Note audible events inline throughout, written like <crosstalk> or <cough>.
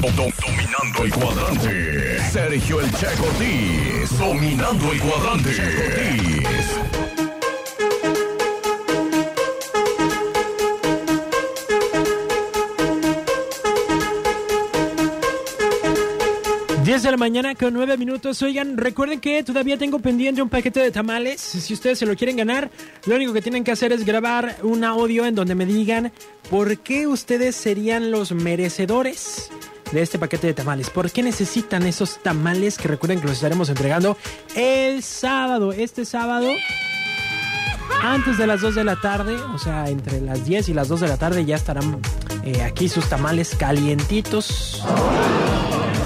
dominando el cuadrante. Sergio El Che Cortés. Dominando el cuadrante. Che 10 de la mañana con 9 minutos. Oigan, recuerden que todavía tengo pendiente un paquete de tamales. Si ustedes se lo quieren ganar, lo único que tienen que hacer es grabar un audio en donde me digan por qué ustedes serían los merecedores de este paquete de tamales. ¿Por qué necesitan esos tamales que recuerden que los estaremos entregando el sábado? Este sábado antes de las 2 de la tarde, o sea, entre las 10 y las 2 de la tarde ya estarán eh, aquí sus tamales calientitos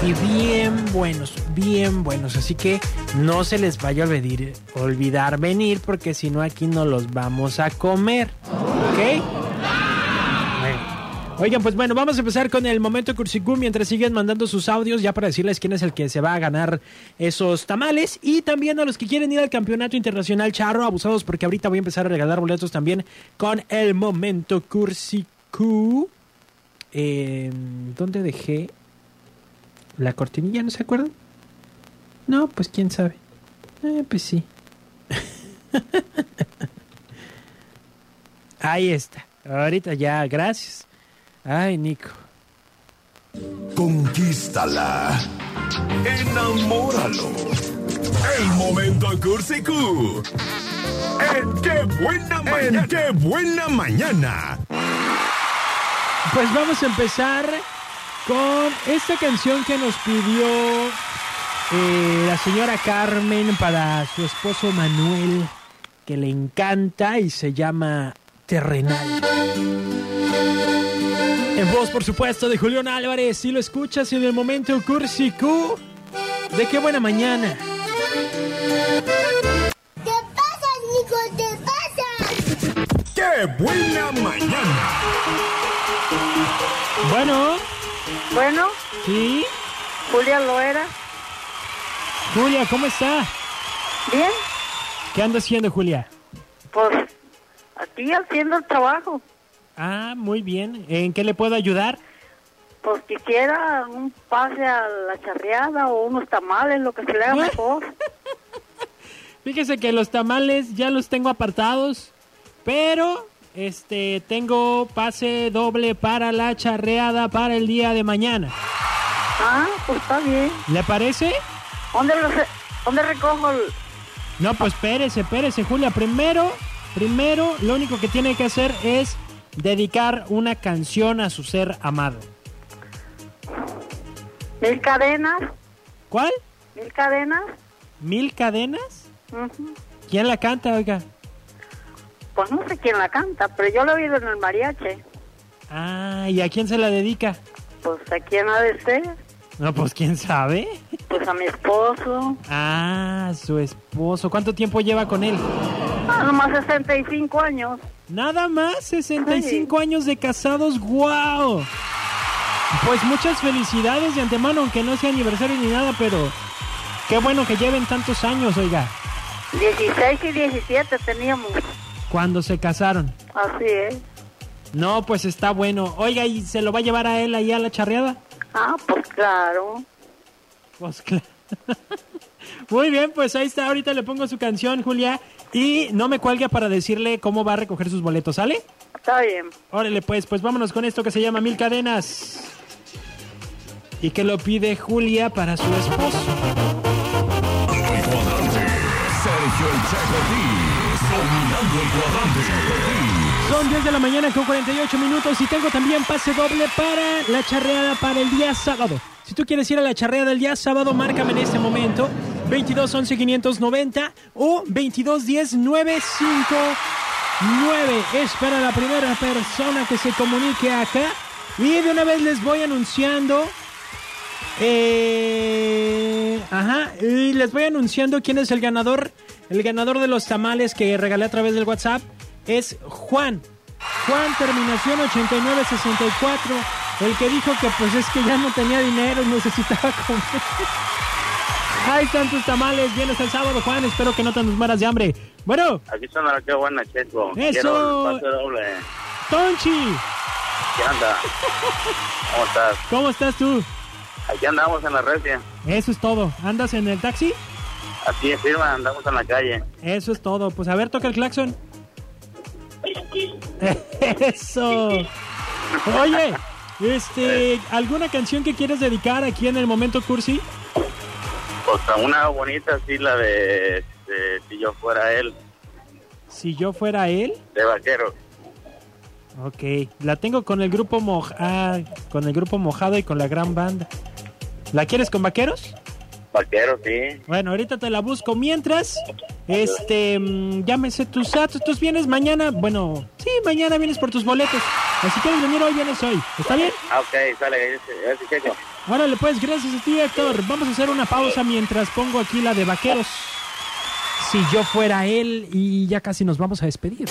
y bien buenos, bien buenos. Así que no se les vaya a olvidar, olvidar venir porque si no aquí no los vamos a comer. ¿Ok? Oigan, pues bueno, vamos a empezar con el momento Cursicú mientras siguen mandando sus audios ya para decirles quién es el que se va a ganar esos tamales y también a los que quieren ir al Campeonato Internacional Charro, abusados porque ahorita voy a empezar a regalar boletos también con el momento Cursicú. Eh, ¿Dónde dejé la cortinilla, ¿no se acuerdan? No, pues quién sabe. Eh, pues sí. <laughs> Ahí está. Ahorita ya, gracias. Ay, Nico. Conquístala. Enamóralo. El momento Cursi Q. En qué buena mañana. En qué buena mañana. Pues vamos a empezar con esta canción que nos pidió eh, la señora Carmen para su esposo Manuel, que le encanta y se llama Terrenal. En voz, por supuesto, de Julián Álvarez. Si lo escuchas en el momento Cursi Q, de qué buena mañana. ¿Qué pasa, Nico? ¿Qué pasa? ¡Qué buena mañana! Bueno, Bueno, sí. Julia Loera. Julia, ¿cómo está? Bien, ¿Qué anda haciendo, Julia? pues aquí haciendo el trabajo. Ah, muy bien. ¿En qué le puedo ayudar? Pues quisiera un pase a la charreada o unos tamales, lo que se le haga <laughs> mejor. Fíjese que los tamales ya los tengo apartados, pero este tengo pase doble para la charreada para el día de mañana. Ah, pues está bien. ¿Le parece? ¿Dónde, lo se- dónde recojo el...? No, pues espérese, espérese, Julia. Primero, primero, lo único que tiene que hacer es dedicar una canción a su ser amado. mil cadenas? ¿Cuál? ¿Mil cadenas? ¿Mil cadenas? Ujú. ¿Quién la canta, oiga? Pues no sé quién la canta, pero yo lo he oído en el mariachi. Ah, ¿y a quién se la dedica? Pues a quién ha de ser. No, pues quién sabe. Pues a mi esposo. Ah, su esposo. ¿Cuánto tiempo lleva con él? Ah, nomás 65 años. Nada más, 65 años de casados, wow. Pues muchas felicidades de antemano, aunque no sea aniversario ni nada, pero qué bueno que lleven tantos años, oiga, 16 y 17 teníamos. cuando se casaron. Así es. No, pues está bueno. Oiga, ¿y se lo va a llevar a él ahí a la charreada? Ah, pues claro. Pues claro. <laughs> Muy bien, pues ahí está. Ahorita le pongo su canción, Julia. Y no me cuelgue para decirle cómo va a recoger sus boletos, ¿sale? Está bien. Órale, pues, pues vámonos con esto que se llama Mil Cadenas. Y que lo pide Julia para su esposo. Sergio Son 10 de la mañana con 48 minutos y tengo también pase doble para la charreada para el día sábado. Si tú quieres ir a la charreada del día sábado, márcame en este momento 22 11 590 o 22 10 959. Es para la primera persona que se comunique acá. Y de una vez les voy anunciando. Eh, ajá, y les voy anunciando quién es el ganador. El ganador de los tamales que regalé a través del WhatsApp es Juan. Juan, terminación 8964. El que dijo que pues es que ya no tenía dinero y necesitaba comer. <laughs> Ahí están tus tamales. Vienes el sábado, Juan. Espero que no te nos mueras de hambre. Bueno, Aquí suena la que buena, Checo. Eso. Quiero doble. Tonchi, ¿Qué anda? <laughs> ¿Cómo estás? ¿cómo estás tú? Aquí andamos en la recia. Eso es todo. ¿Andas en el taxi? Así es, firma, andamos en la calle. Eso es todo. Pues a ver, toca el claxon. <laughs> Eso. Oye, este, ¿alguna canción que quieres dedicar aquí en el momento cursi? Pues a una bonita, así, la de, este, Si yo fuera él, Si yo fuera él. de vaquero. Ok, la tengo con el grupo moj ah, con el grupo mojado y con la gran banda. ¿La quieres con vaqueros? Vaquero, sí. Bueno, ahorita te la busco. Mientras, este, mm, llámese tus datos. Tú vienes mañana. Bueno, sí, mañana vienes por tus boletos. Así quieres venir hoy, vienes hoy. ¿Está bien? Ah, ok, sale, gracias. Órale, pues, gracias a ti, Héctor. Vamos a hacer una pausa mientras pongo aquí la de vaqueros. Si yo fuera él y ya casi nos vamos a despedir.